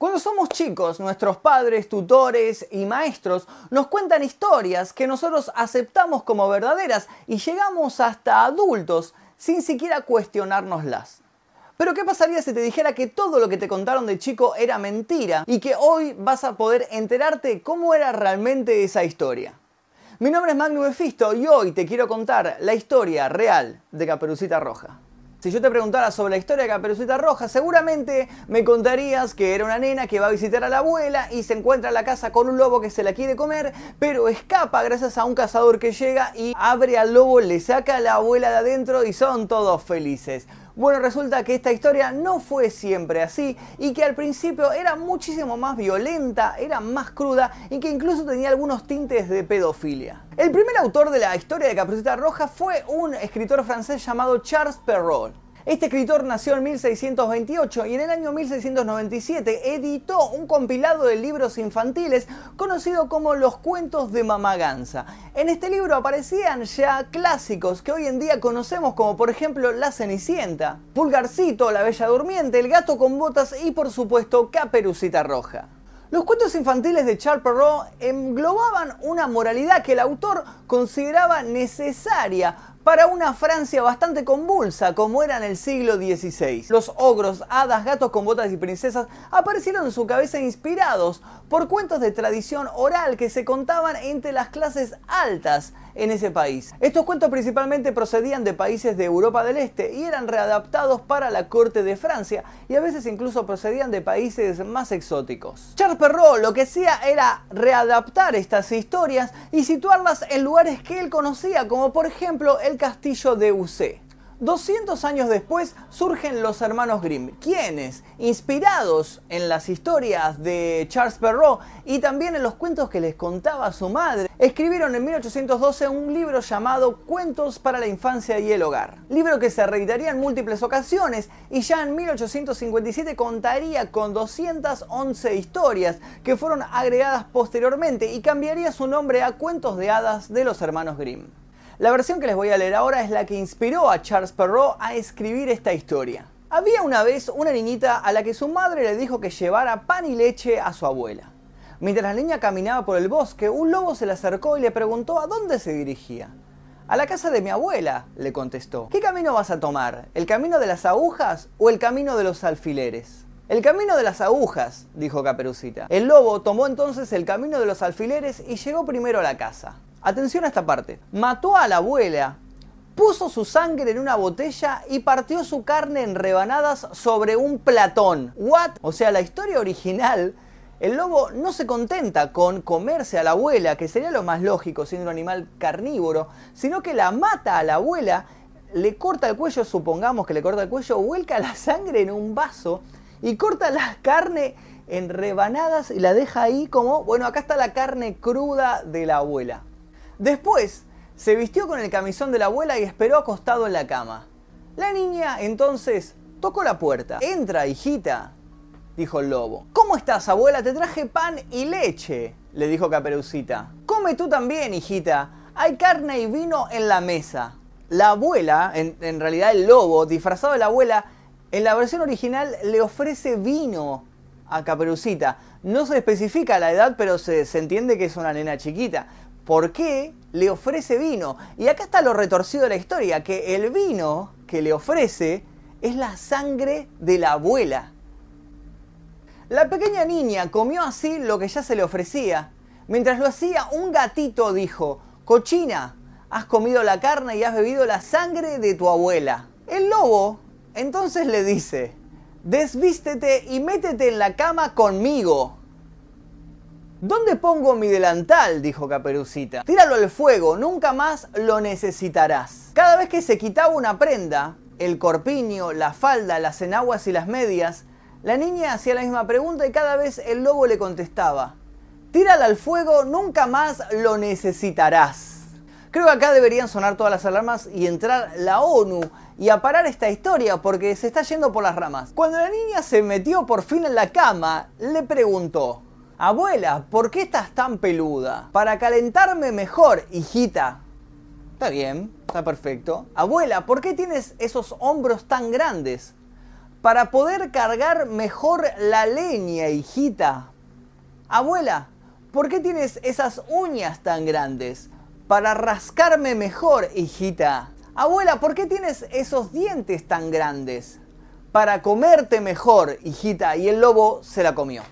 Cuando somos chicos, nuestros padres, tutores y maestros nos cuentan historias que nosotros aceptamos como verdaderas y llegamos hasta adultos sin siquiera cuestionárnoslas. Pero ¿qué pasaría si te dijera que todo lo que te contaron de chico era mentira y que hoy vas a poder enterarte cómo era realmente esa historia? Mi nombre es Magnus Befisto y hoy te quiero contar la historia real de Caperucita Roja. Si yo te preguntara sobre la historia de Caperucita Roja, seguramente me contarías que era una nena que va a visitar a la abuela y se encuentra en la casa con un lobo que se la quiere comer, pero escapa gracias a un cazador que llega y abre al lobo, le saca a la abuela de adentro y son todos felices. Bueno, resulta que esta historia no fue siempre así y que al principio era muchísimo más violenta, era más cruda y que incluso tenía algunos tintes de pedofilia. El primer autor de la historia de Caperucita Roja fue un escritor francés llamado Charles Perrault. Este escritor nació en 1628 y en el año 1697 editó un compilado de libros infantiles conocido como Los cuentos de Mamá Gansa. En este libro aparecían ya clásicos que hoy en día conocemos como por ejemplo La Cenicienta, Pulgarcito, La Bella Durmiente, El Gato con Botas y por supuesto Caperucita Roja. Los cuentos infantiles de Charles Perrault englobaban una moralidad que el autor consideraba necesaria para una Francia bastante convulsa como era en el siglo XVI. Los ogros, hadas, gatos con botas y princesas aparecieron en su cabeza inspirados por cuentos de tradición oral que se contaban entre las clases altas en ese país. Estos cuentos principalmente procedían de países de Europa del Este y eran readaptados para la corte de Francia y a veces incluso procedían de países más exóticos. Charles Perrault lo que hacía era readaptar estas historias y situarlas en lugares que él conocía como por ejemplo el castillo de Ucé. 200 años después surgen los hermanos Grimm, quienes, inspirados en las historias de Charles Perrault y también en los cuentos que les contaba su madre, escribieron en 1812 un libro llamado Cuentos para la infancia y el hogar. Libro que se reeditaría en múltiples ocasiones y ya en 1857 contaría con 211 historias que fueron agregadas posteriormente y cambiaría su nombre a Cuentos de hadas de los hermanos Grimm. La versión que les voy a leer ahora es la que inspiró a Charles Perrault a escribir esta historia. Había una vez una niñita a la que su madre le dijo que llevara pan y leche a su abuela. Mientras la niña caminaba por el bosque, un lobo se le acercó y le preguntó a dónde se dirigía. A la casa de mi abuela, le contestó. ¿Qué camino vas a tomar? ¿El camino de las agujas o el camino de los alfileres? El camino de las agujas, dijo Caperucita. El lobo tomó entonces el camino de los alfileres y llegó primero a la casa. Atención a esta parte. Mató a la abuela, puso su sangre en una botella y partió su carne en rebanadas sobre un platón. ¿What? O sea, la historia original, el lobo no se contenta con comerse a la abuela, que sería lo más lógico siendo un animal carnívoro, sino que la mata a la abuela, le corta el cuello, supongamos que le corta el cuello, vuelca la sangre en un vaso y corta la carne en rebanadas y la deja ahí como, bueno, acá está la carne cruda de la abuela. Después, se vistió con el camisón de la abuela y esperó acostado en la cama. La niña entonces tocó la puerta. Entra, hijita, dijo el lobo. ¿Cómo estás, abuela? Te traje pan y leche, le dijo Caperucita. Come tú también, hijita. Hay carne y vino en la mesa. La abuela, en, realidad el lobo, disfrazado de la abuela, en la versión original le ofrece vino a Caperucita. No se especifica la edad, pero se, se entiende que es una nena chiquita por qué le ofrece vino. Y acá está lo retorcido de la historia, que el vino que le ofrece es la sangre de la abuela. La pequeña niña comió así lo que ya se le ofrecía. Mientras lo hacía, un gatito dijo, cochina, has comido la carne y has bebido la sangre de tu abuela. El lobo entonces le dice, desvístete y métete en la cama conmigo. ¿Dónde pongo mi delantal? dijo Caperucita. Tíralo al fuego, nunca más lo necesitarás. Cada vez que se quitaba una prenda, el corpiño, la falda, las enaguas y las medias, la niña hacía la misma pregunta y cada vez el lobo le contestaba, tírala al fuego, nunca más lo necesitarás. Creo que acá deberían sonar todas las alarmas y entrar la ONU y a parar esta historia porque se está yendo por las ramas. Cuando la niña se metió por fin en la cama, le preguntó, Abuela, ¿por qué estás tan peluda? Para calentarme mejor, hijita. Está bien, está perfecto. Abuela, ¿por qué tienes esos hombros tan grandes? para poder cargar mejor la leña, hijita. Abuela, ¿por qué tienes esas uñas tan grandes? Para rascarme mejor, hijita. Abuela, ¿por qué tienes esos dientes tan grandes? Para comerte mejor, hijita. Y el lobo se la comió.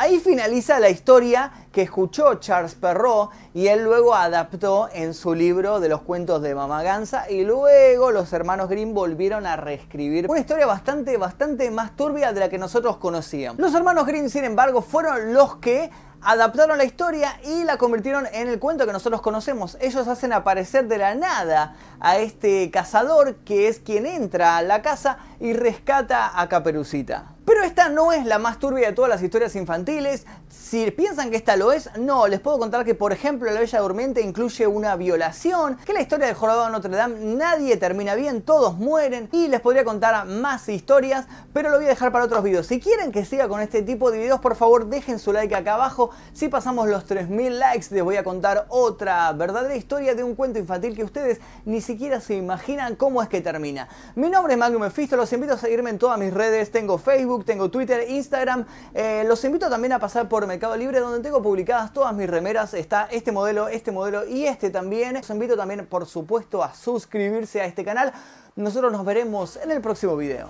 Ahí finaliza la historia que escuchó Charles Perrault y él luego adaptó en su libro de los cuentos de Mama Gansa y luego los hermanos Grimm volvieron a reescribir una historia bastante, bastante más turbia de la que nosotros conocíamos. Los hermanos Grimm, sin embargo, fueron los que adaptaron la historia y la convirtieron en el cuento que nosotros conocemos. Ellos hacen aparecer de la nada a este cazador que es quien entra a la casa y rescata a Caperucita. Pero esta no es la más turbia de todas las historias infantiles. Si piensan que esta lo es, no. Les puedo contar que, por ejemplo, La Bella Durmiente incluye una violación, que la historia del jorobado de Notre Dame nadie termina bien, todos mueren. Y les podría contar más historias, pero lo voy a dejar para otros videos. Si quieren que siga con este tipo de videos, por favor dejen su like acá abajo. Si pasamos los 3000 likes, les voy a contar otra verdadera historia de un cuento infantil que ustedes ni siquiera se imaginan cómo es que termina. Mi nombre es Magnum Mephisto, los invito a seguirme en todas mis redes. Tengo Facebook tengo Twitter, Instagram. Eh, los invito también a pasar por Mercado Libre donde tengo publicadas todas mis remeras. Está este modelo, este modelo y este también. Los invito también por supuesto a suscribirse a este canal. Nosotros nos veremos en el próximo video.